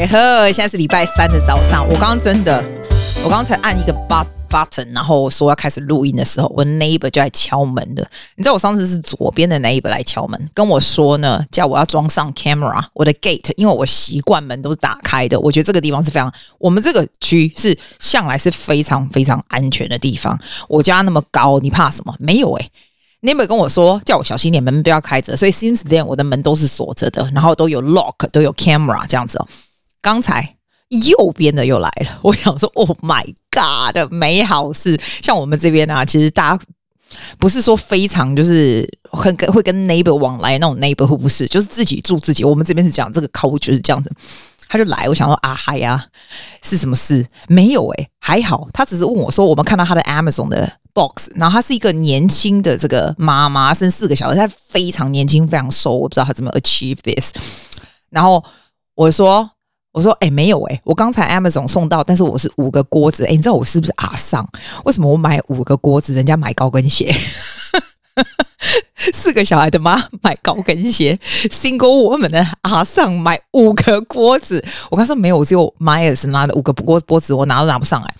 家好，现在是礼拜三的早上。我刚刚真的，我刚才按一个 but button，然后说要开始录音的时候，我的 neighbor 就在敲门的。你知道我上次是左边的 neighbor 来敲门，跟我说呢，叫我要装上 camera，我的 gate，因为我习惯门都是打开的。我觉得这个地方是非常，我们这个区是向来是非常非常安全的地方。我家那么高，你怕什么？没有诶、neighbor 跟我说，叫我小心点，门不要开着。所以 since then 我的门都是锁着的，然后都有 lock，都有 camera 这样子哦。刚才右边的又来了，我想说，Oh my God 的美好事。像我们这边啊，其实大家不是说非常就是很跟会跟 neighbor 往来那种 neighbor，不是，就是自己住自己。我们这边是讲这个 code 就是这样子。他就来，我想说啊嗨呀，是什么事？没有诶、还好。他只是问我说，我们看到他的 Amazon 的 box，然后他是一个年轻的这个妈妈，生四个小孩，他非常年轻，非常瘦，我不知道他怎么 achieve this。然后我说。我说：“哎、没有哎、我刚才 Amazon 送到，但是我是五个锅子。哎、你知道我是不是阿桑？为什么我买五个锅子，人家买高跟鞋？四个小孩的妈买高跟鞋，Single woman 的阿桑买五个锅子。我刚说没有，只有 Myers 拿了五个锅锅子，我拿都拿不上来。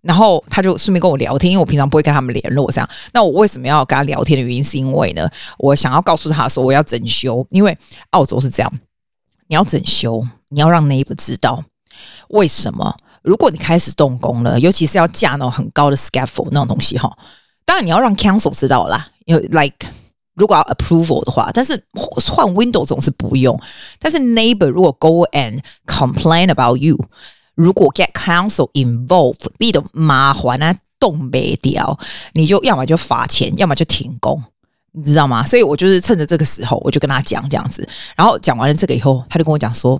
然后他就顺便跟我聊天，因为我平常不会跟他们联络这样。那我为什么要跟他聊天的原因，是因为呢，我想要告诉他说我要整修，因为澳洲是这样。”你要整修，你要让 neighbor 知道为什么。如果你开始动工了，尤其是要架那种很高的 scaffold 那种东西哈，当然你要让 council 知道啦。因为 like 如果要 approval 的话，但是换 window 总是不用。但是 neighbor 如果 go and complain about you，如果 get council involved，你的麻烦啊，动没掉，你就要么就罚钱，要么就停工。你知道吗？所以我就是趁着这个时候，我就跟他讲这样子。然后讲完了这个以后，他就跟我讲说，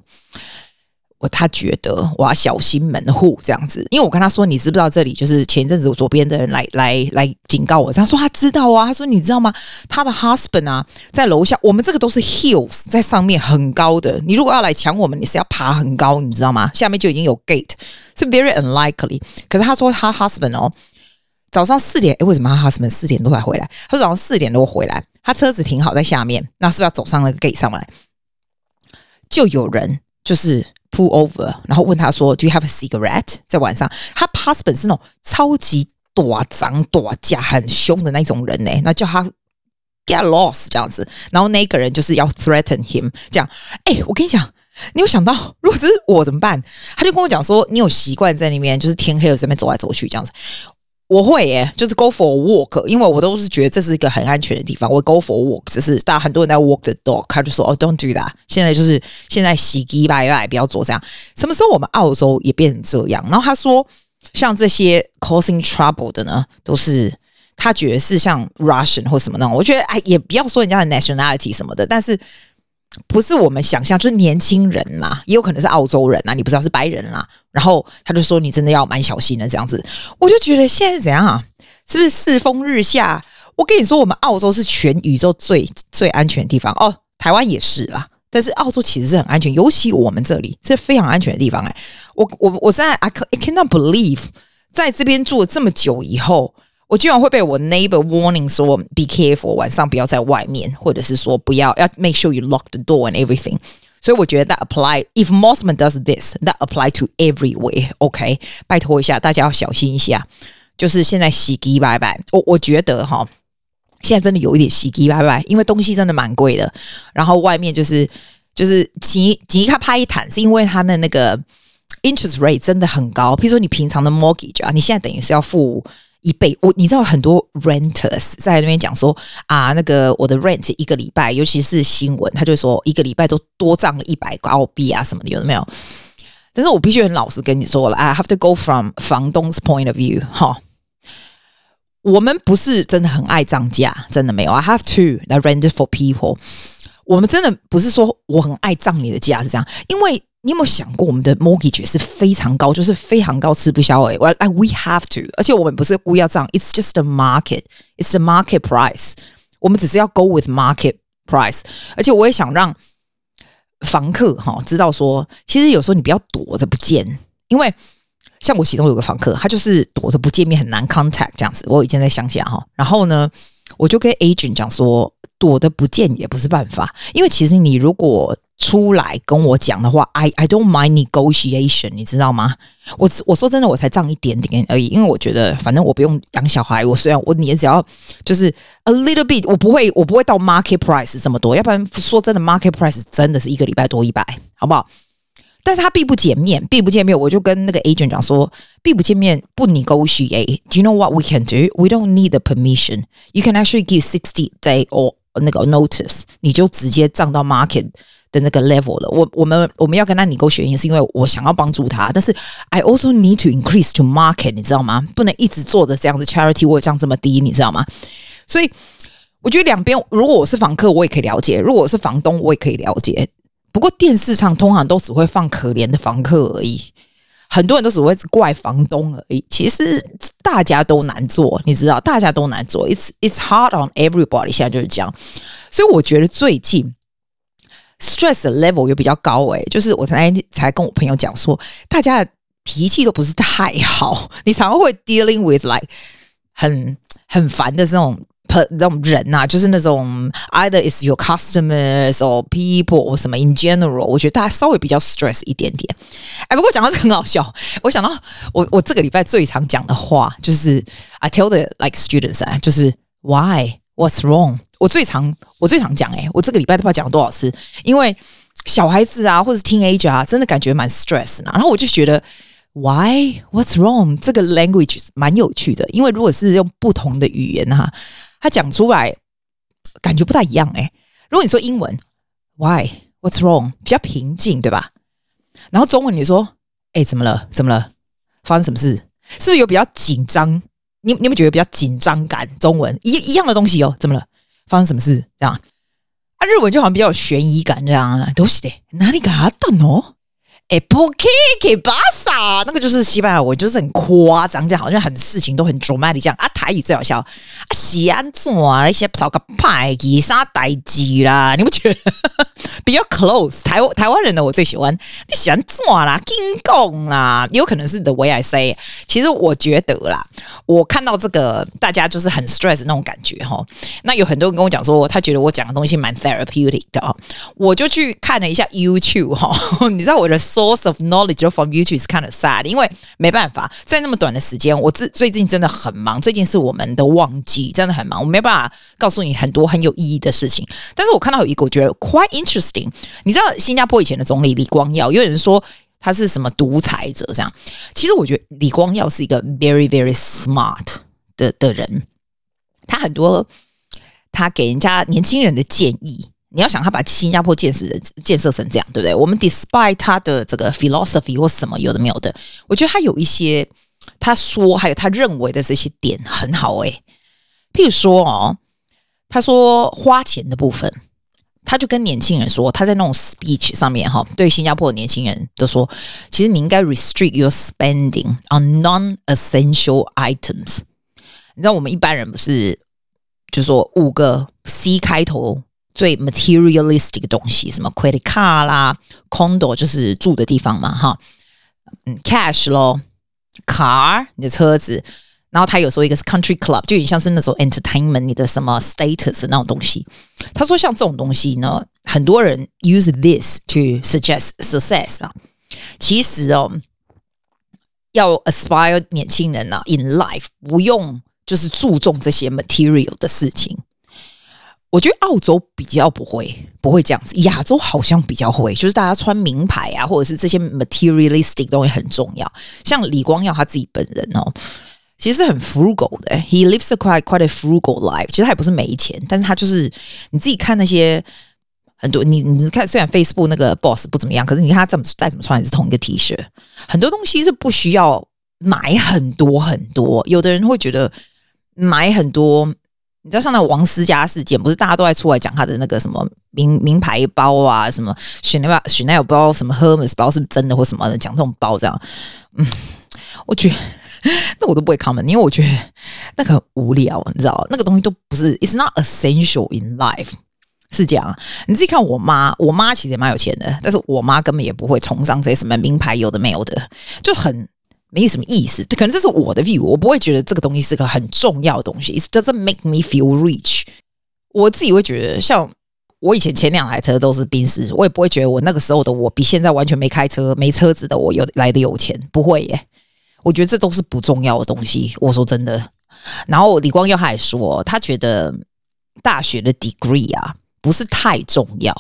我他觉得我要小心门户这样子。因为我跟他说，你知不知道这里就是前一阵子我左边的人来来来警告我。他说他知道啊。他说你知道吗？他的 husband 啊，在楼下。我们这个都是 hills，在上面很高的。你如果要来抢我们，你是要爬很高，你知道吗？下面就已经有 gate，是 very unlikely。可是他说他 husband 哦。早上四点，诶，为什么他什么四点多才回来？他早上四点多回来，他车子停好在下面，那是不是要走上那个 gate 上来？就有人就是 pull over，然后问他说：“Do you have a cigarette？” 在晚上，他 husband 是那种超级短脏短架很凶的那种人呢，那叫他 get lost 这样子，然后那个人就是要 threaten him，这样。诶，我跟你讲，你有想到如果这是我怎么办？他就跟我讲说：“你有习惯在那边，就是天黑了在那边走来走去这样子。”我会耶，就是 go for a walk，因为我都是觉得这是一个很安全的地方。我 go for a walk，只是大家很多人在 walk the dog，他就说哦，don't do that。现在就是现在洗机拜拜，不要做这样。什么时候我们澳洲也变成这样？然后他说，像这些 causing trouble 的呢，都是他觉得是像 Russian 或什么那种。我觉得哎，也不要说人家的 nationality 什么的，但是。不是我们想象，就是年轻人啦，也有可能是澳洲人呐，你不知道是白人啦。然后他就说：“你真的要蛮小心的这样子。”我就觉得现在是怎样啊？是不是世风日下？我跟你说，我们澳洲是全宇宙最最安全的地方哦，台湾也是啦。但是澳洲其实是很安全，尤其我们这里是非常安全的地方哎。我我我在 I cannot believe 在这边住了这么久以后。我居然会被我 neighbor warning 说 be careful，晚上不要在外面，或者是说不要要 make sure you lock the door and everything。所以我觉得 that apply if Mosman does this that apply to everywhere。OK，拜托一下，大家要小心一下。就是现在洗机拜拜，我我觉得哈，现在真的有一点洗机拜拜，因为东西真的蛮贵的。然后外面就是就是吉吉卡拍一坦，是因为他的那个 interest rate 真的很高。譬如说你平常的 mortgage 啊，你现在等于是要付。一倍，我你知道很多 renters 在那边讲说啊，那个我的 rent 一个礼拜，尤其是新闻，他就说一个礼拜都多涨了一百个澳币啊什么的，有没有？但是我必须很老实跟你说了，I have to go from 房东 's point of view 哈，我们不是真的很爱涨价，真的没有。I have to I rent for people，我们真的不是说我很爱涨你的价是这样，因为。你有没有想过，我们的 mortgage 是非常高，就是非常高，吃不消哎。Well, we have to，而且我们不是故意要这样，It's just the market，It's the market price。我们只是要 go with market price。而且我也想让房客哈知道说，其实有时候你不要躲着不见，因为像我其中有个房客，他就是躲着不见面，很难 contact 这样子。我以前在乡下哈，然后呢，我就跟 agent 讲说，躲着不见也不是办法，因为其实你如果出来跟我讲的话，I I don't mind negotiation，你知道吗？我我说真的，我才涨一点点而已，因为我觉得反正我不用养小孩，我虽然我你只要就是 a little bit，我不会我不会到 market price 这么多，要不然说真的 market price 真的是一个礼拜多一百，好不好？但是他避不见面，避不见面，我就跟那个 agent 讲说，避不见面不 negotiate。Do you know what we can do? We don't need permission. You can actually give sixty day or 那个 notice，你就直接涨到 market 的那个 level 了。我我们我们要跟他 negotiate，是因为我想要帮助他，但是 I also need to increase to market，你知道吗？不能一直做的这样子 charity 我涨这么低，你知道吗？所以我觉得两边，如果我是房客，我也可以了解；如果我是房东，我也可以了解。不过电视上通常都只会放可怜的房客而已，很多人都只会怪房东而已。其实大家都难做，你知道，大家都难做。It's it's hard on everybody。现在就是这样，所以我觉得最近 stress level 又比较高。诶，就是我才才跟我朋友讲说，大家的脾气都不是太好，你常常会 dealing with like 很很烦的这种。那种人呐、啊，就是那种 either is your customers or people or 什么 in general，我觉得大家稍微比较 stress 一点点。哎，不过讲到这很好笑，我想到我我这个礼拜最常讲的话就是 I tell the like students 啊，就是 why what's wrong。我最常我最常讲哎、我这个礼拜都不知道讲了多少次，因为小孩子啊或者 teenager 啊，真的感觉蛮 stress。然后我就觉得 why what's wrong 这个 language 蛮有趣的，因为如果是用不同的语言哈、啊。他讲出来感觉不太一样哎。如果你说英文，Why? What's wrong? 比较平静，对吧？然后中文你说，哎，怎么了？怎么了？发生什么事？是不是有比较紧张？你你有没有觉得比较紧张感？中文一一样的东西哦，怎么了？发生什么事？这样啊？日文就好像比较有悬疑感，这样啊？どうして？哪里が あったの？哎，por qué? ¿Qué pasa？那个就是西班牙文，就是很夸张，这样好像很事情都很 dramatic 这样啊。台语最好笑啊，是安怎啊？一些讨个派给啥代志啦？你不觉得比较 close？台湾台湾人的我最喜欢，你喜欢怎啦？金贡啦？有可能是 the way I say。其实我觉得啦，我看到这个大家就是很 stress 那种感觉哈。那有很多人跟我讲说，他觉得我讲的东西蛮 therapeutic 的，我就去看了一下 YouTube 哈。你知道我的 Source of knowledge from YouTube is kind of sad，因为没办法在那么短的时间，我最最近真的很忙，最近是我们的旺季，真的很忙，我没办法告诉你很多很有意义的事情。但是我看到有一个我觉得 quite interesting，你知道新加坡以前的总理李光耀，有人说他是什么独裁者这样，其实我觉得李光耀是一个 very very smart 的的人，他很多他给人家年轻人的建议。你要想他把新加坡建设建设成这样，对不对？我们 despite 他的这个 philosophy 或什么有的没有的，我觉得他有一些他说还有他认为的这些点很好诶。譬如说哦，他说花钱的部分，他就跟年轻人说，他在那种 speech 上面哈，对新加坡的年轻人都说，其实你应该 restrict your spending on non-essential items。你知道我们一般人不是就说五个 C 开头。最 materialistic 的东西，什么 credit card 啦，condo 就是住的地方嘛，哈，嗯，cash 咯，car 你的车子，然后他有时候一个是 country club，就有点像是那种 entertainment，你的什么 status 那种东西。他说像这种东西呢，很多人 use this to suggest success 啊，其实哦，要 aspire 年轻人啊 in life 不用就是注重这些 material 的事情。我觉得澳洲比较不会，不会这样子。亚洲好像比较会，就是大家穿名牌啊，或者是这些 materialistic 东西很重要。像李光耀他自己本人哦，其实很 frugal 的，he lives a quite quite a frugal life。其实他也不是没钱，但是他就是你自己看那些很多，你你看虽然 Facebook 那个 boss 不怎么样，可是你看他怎么再怎么穿也是同一个 T 恤。很多东西是不需要买很多很多，有的人会觉得买很多。你知道像那王思佳事件，不是大家都在出来讲他的那个什么名名牌包啊，什么 Chanel Chanel 包，什么 Hermes 包是不是真的或什么的，讲这种包这样，嗯，我觉得 那我都不会 comment，因为我觉得那个很无聊，你知道，那个东西都不是，It's not essential in life，是这样。你自己看我妈，我妈其实也蛮有钱的，但是我妈根本也不会崇尚这些什么名牌，有的没有的，就很。没什么意思，可能这是我的 view，我不会觉得这个东西是个很重要的东西。It doesn't make me feel rich。我自己会觉得，像我以前前两台车都是宾士，我也不会觉得我那个时候的我比现在完全没开车、没车子的我有来的有钱，不会耶。我觉得这都是不重要的东西。我说真的。然后李光耀还说，他觉得大学的 degree 啊。不是太重要，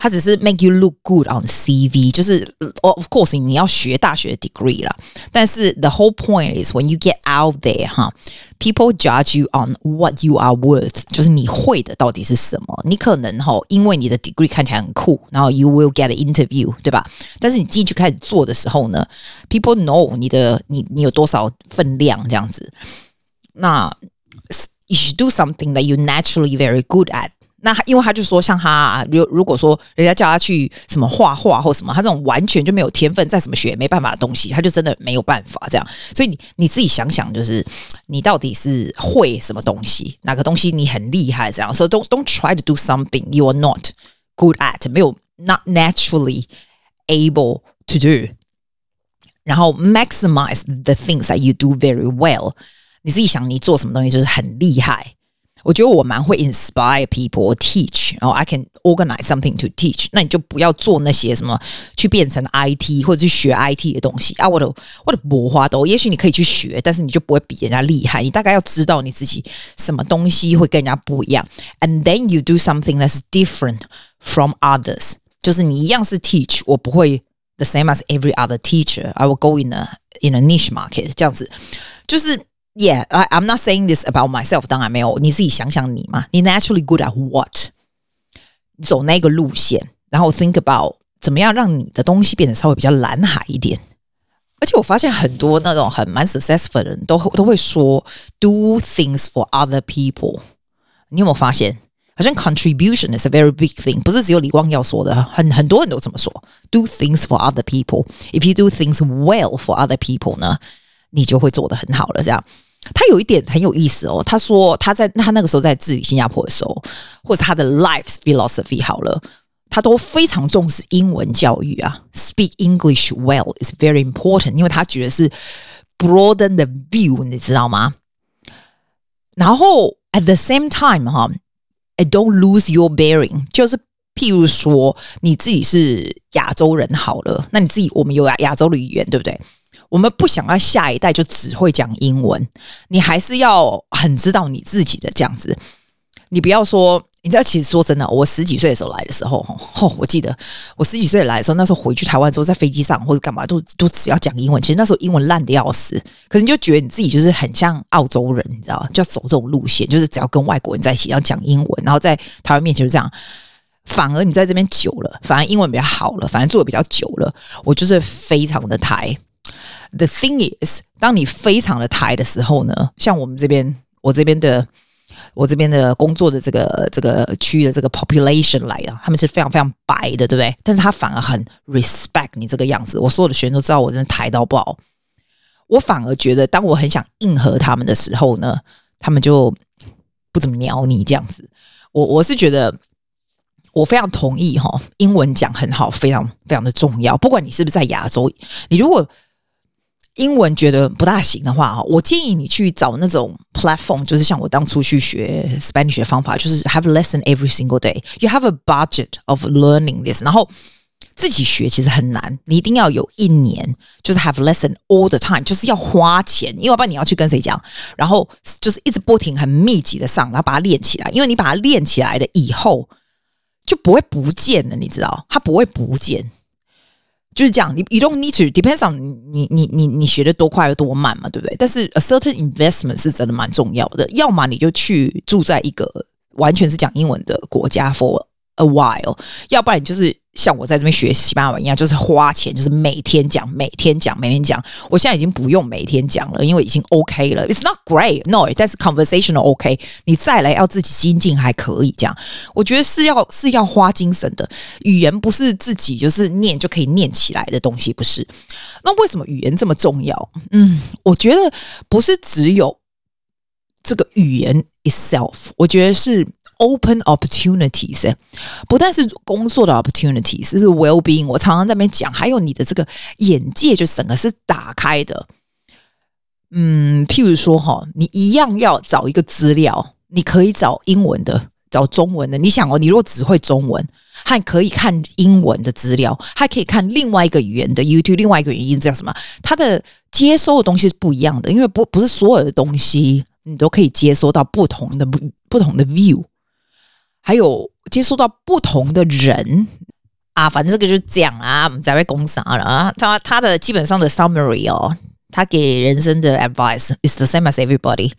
它只是 make you look good on CV，就是 of course 你要学大学 degree 啦，但是 the whole point is when you get out there 哈，people judge you on what you are worth，就是你会的到底是什么？你可能哈，因为你的 degree 看起来很酷，然后 you will get an interview，对吧？但是你进去开始做的时候呢，people know 你的你你有多少分量这样子，那 you should do something that you naturally very good at。 那因为他就说，像他如如果说人家叫他去什么画画或什么，他这种完全就没有天分，再怎么学也没办法的东西，他就真的没有办法这样。所以你你自己想想，就是你到底是会什么东西，哪个东西你很厉害这样。So don't don't try to do something you are not good at，没有 not naturally able to do。然后 maximize the things that you do very well。你自己想，你做什么东西就是很厉害。我觉得我蛮会 inspire people teach，然后 I can organize something to teach。那你就不要做那些什么去变成 IT 或者去学 IT 的东西啊！我的我的魔花都，也许你可以去学，但是你就不会比人家厉害。你大概要知道你自己什么东西会跟人家不一样，and then you do something that's different from others。就是你一样是 teach，我不会 the same as every other teacher。I will go in a in a niche market，这样子就是。 Yeah, I, I'm not saying this about myself. 当然没有，你自己想想你嘛。你 naturally good at what？走那个路线，然后 think about 怎么样让你的东西变得稍微比较蓝海一点。而且我发现很多那种很蛮 successful 的人都都会说 do things for other people。你有没有发现？好像 contribution is a very big thing，不是只有李光耀说的，很很多人都这么说。Do things for other people. If you do things well for other people 呢，你就会做得很好了。这样。 他有一点很有意思哦，他说他在他那个时候在治理新加坡的时候，或者他的 life philosophy 好了，他都非常重视英文教育啊，speak English well is very important，因为他觉得是 broaden the view，你知道吗？然后 at the same time 哈，I don't lose your bearing，就是譬如说你自己是亚洲人好了，那你自己我们有亚亚洲的语言，对不对？我们不想要下一代就只会讲英文，你还是要很知道你自己的这样子。你不要说，你知道，其实说真的，我十几岁的时候来的时候，吼，我记得我十几岁来的时候，那时候回去台湾之后，在飞机上或者干嘛，都都只要讲英文。其实那时候英文烂的要死，可是你就觉得你自己就是很像澳洲人，你知道，就要走这种路线，就是只要跟外国人在一起要讲英文，然后在台湾面前就这样。反而你在这边久了，反而英文比较好了，反而做的比较久了，我就是非常的台。The thing is，当你非常的抬的时候呢，像我们这边，我这边的，我这边的工作的这个这个区域的这个 population 来了，他们是非常非常白的，对不对？但是他反而很 respect 你这个样子。我所有的学生都知道我真的抬到爆。我反而觉得，当我很想应和他们的时候呢，他们就不怎么鸟你这样子。我我是觉得，我非常同意哈，英文讲很好，非常非常的重要。不管你是不是在亚洲，你如果英文觉得不大行的话，我建议你去找那种 platform，就是像我当初去学 Spanish 的方法，就是 have lesson every single day. You have a budget of learning this，然后自己学其实很难，你一定要有一年就是 have lesson all the time，就是要花钱，因为不然你要去跟谁讲，然后就是一直不停很密集的上，然后把它练起来，因为你把它练起来的以后就不会不见了，你知道，它不会不见。就是这样，你 you don't need to depends on 你你你你学的多快有多慢嘛，对不对？但是 a certain investment 是真的蛮重要的。要么你就去住在一个完全是讲英文的国家 for a while，要不然你就是。像我在这边学西班牙文一样，就是花钱，就是每天讲，每天讲，每天讲。我现在已经不用每天讲了，因为已经 OK 了。It's not great, no，但是 conversational OK。你再来要自己精进还可以这样。我觉得是要是要花精神的，语言不是自己就是念就可以念起来的东西，不是。那为什么语言这么重要？嗯，我觉得不是只有这个语言 itself，我觉得是。Open opportunities，不但是工作的 opportunities，是 well being。我常常在那边讲，还有你的这个眼界，就整个是打开的。嗯，譬如说哈，你一样要找一个资料，你可以找英文的，找中文的。你想哦，你如果只会中文，还可以看英文的资料，还可以看另外一个语言的 YouTube，另外一个语言叫什么？它的接收的东西是不一样的，因为不不是所有的东西你都可以接收到不同的不不同的 view，还有接触到不同的人啊。反正这个就是讲啊，我们在外公啥了啊？他他的基本上的 summary 哦，他给人生的 advice is the same as everybody。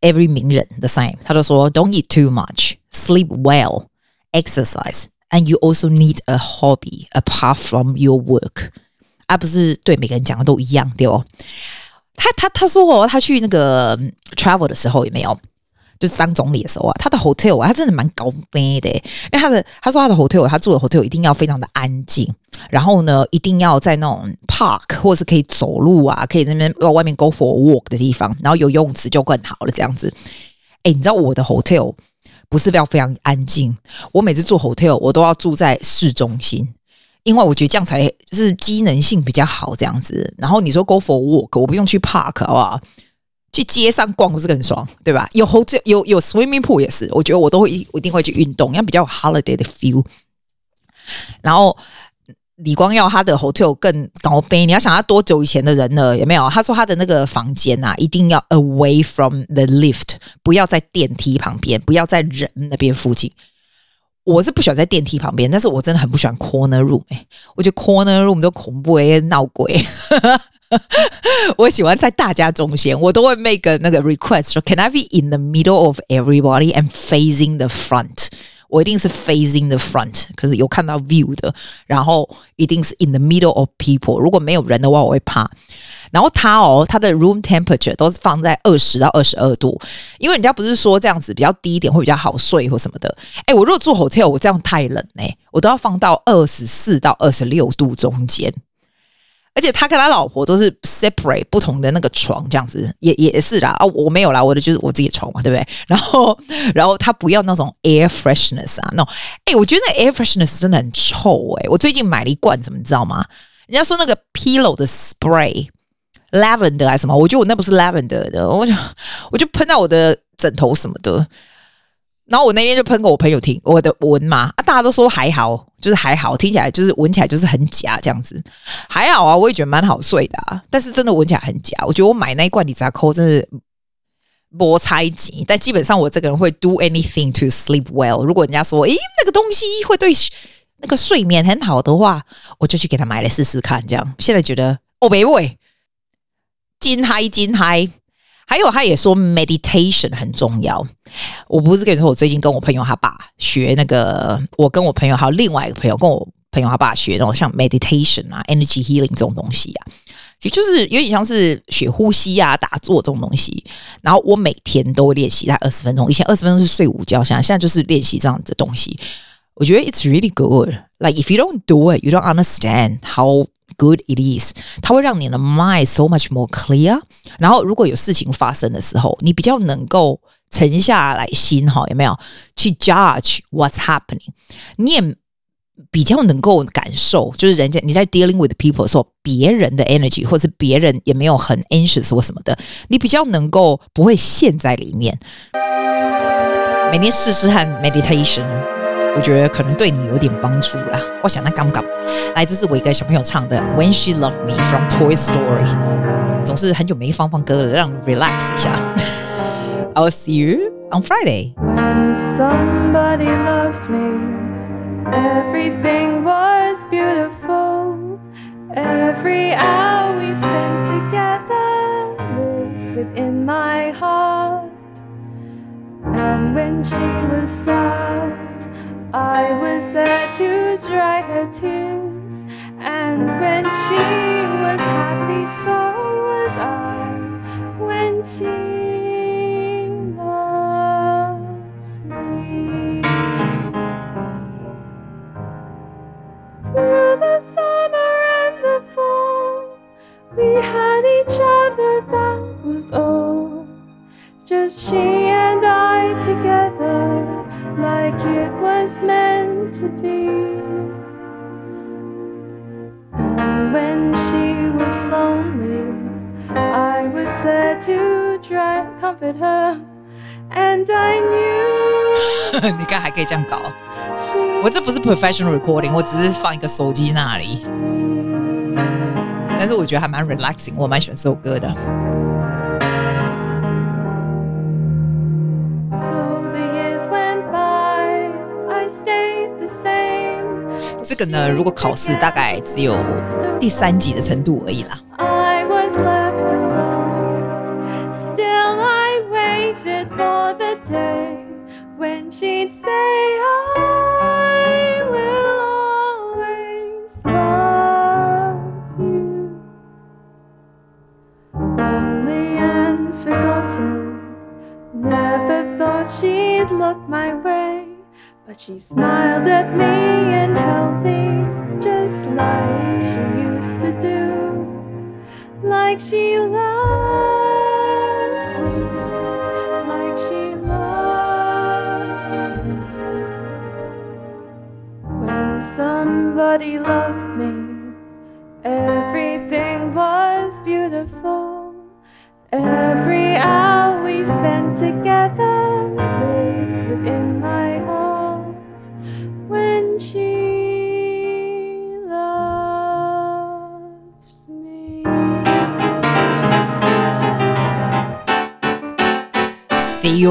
Every 名人 the same，他就说：Don't eat too much, sleep well, exercise, and you also need a hobby apart from your work。而不是对每个人讲的都一样，对哦。他他他说哦，他去那个 travel 的时候有没有？就是当总理的时候啊，他的 hotel 啊，他真的蛮高级的，因为他的他说他的 hotel，他住的 hotel 一定要非常的安静，然后呢，一定要在那种 park 或是可以走路啊，可以在那边外面 go for a walk 的地方，然后有游泳池就更好了，这样子。哎，你知道我的 hotel 不是要非常安静，我每次住 hotel 我都要住在市中心，因为我觉得这样才就是机能性比较好，这样子。然后你说 go for walk，我不用去 park 好不好？去街上逛不是更爽，对吧？有 hotel 有有 swimming pool 也是，我觉得我都会我一定会去运动，要比较有 holiday 的 feel。然后李光耀他的 hotel 更高杯，你要想他多久以前的人了？有没有？他说他的那个房间啊，一定要 away from the lift，不要在电梯旁边，不要在人那边附近。我是不喜欢在电梯旁边，但是我真的很不喜欢 corner room，哎，我觉得 corner room 都恐怖诶，闹鬼。我喜欢在大家中间，我都会 make 那个 request 说，Can I be in the middle of everybody and facing the front？我一定是 facing the front，可是有看到 view 的，然后一定是 in the middle of people。如果没有人的话，我会怕。然后他哦，他的 room temperature 都是放在二十到二十二度，因为人家不是说这样子比较低一点会比较好睡或什么的。哎，我如果住 hotel，我这样太冷哎、我都要放到二十四到二十六度中间。而且他跟他老婆都是 separate 不同的那个床，这样子也也是啦啊，我没有啦，我的就是我自己的床嘛，对不对？然后，然后他不要那种 air freshness 啊，那种哎，我觉得那 air freshness 真的很臭哎、我最近买了一罐，怎么你知道吗？人家说那个 pillow 的 spray lavender 还是什么？我觉得我那不是 lavender 的，我就我就喷到我的枕头什么的。然后我那天就喷给我朋友听，我的闻嘛啊，大家都说还好，就是还好，听起来就是闻起来就是很假这样子，还好啊，我也觉得蛮好睡的啊，但是真的闻起来很假。我觉得我买那一罐李扎扣真是没猜忌，但基本上我这个人会 do anything to sleep well。如果人家说，诶，那个东西会对那个睡眠很好的话，我就去给他买来试试看。这样现在觉得哦，没味，金嗨金嗨。还有，他也说 meditation 很重要。我不是跟你说，我最近跟我朋友他爸学那个，我跟我朋友还有另外一个朋友跟我朋友他爸学那种像 meditation 啊，energy healing 这种东西啊，其实就是有点像是学呼吸啊、打坐这种东西。然后我每天都会练习，大概二十分钟。以前二十分钟是睡午觉，现在现在就是练习这样子的东西。我觉得 it's really good. Like if you don't do it, you don't understand how good it is，它会让你的 mind so much more clear。然后，如果有事情发生的时候，你比较能够沉下来心哈，有没有去 judge what's happening？你也比较能够感受，就是人家你在 dealing with people 的时候，别人的 energy，或者是别人也没有很 anxious 或什么的，你比较能够不会陷在里面。每天试试看 meditation。 我觉得可能对你有点帮助啦。我想那刚刚来自是我一个小朋友唱的《When She Loved Me》from Toy Story，总是很久没放放歌了，让 relax 一下。I'll see you on Friday. When somebody loved me, everything was beautiful. Every hour we spent together lives within my heart. And when she was sad. I was there to dry her tears, and when she was happy, so was I. When she loves me, through the summer and the fall, we had each other, that was all. Just she and I together like it was meant to be. And when she was lonely, I was there to try and comfort her, and I knew. 你看还可以这样搞，我这不是 professional recording，我只是放一个手机那里，但是我觉得还蛮 relaxing，我蛮喜欢这首歌的。 这个呢，如果考试大概只有第三级的程度而已啦。But she smiled at me and held me just like she used to do, like she loved me, like she loves me. When somebody loves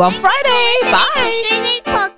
you next.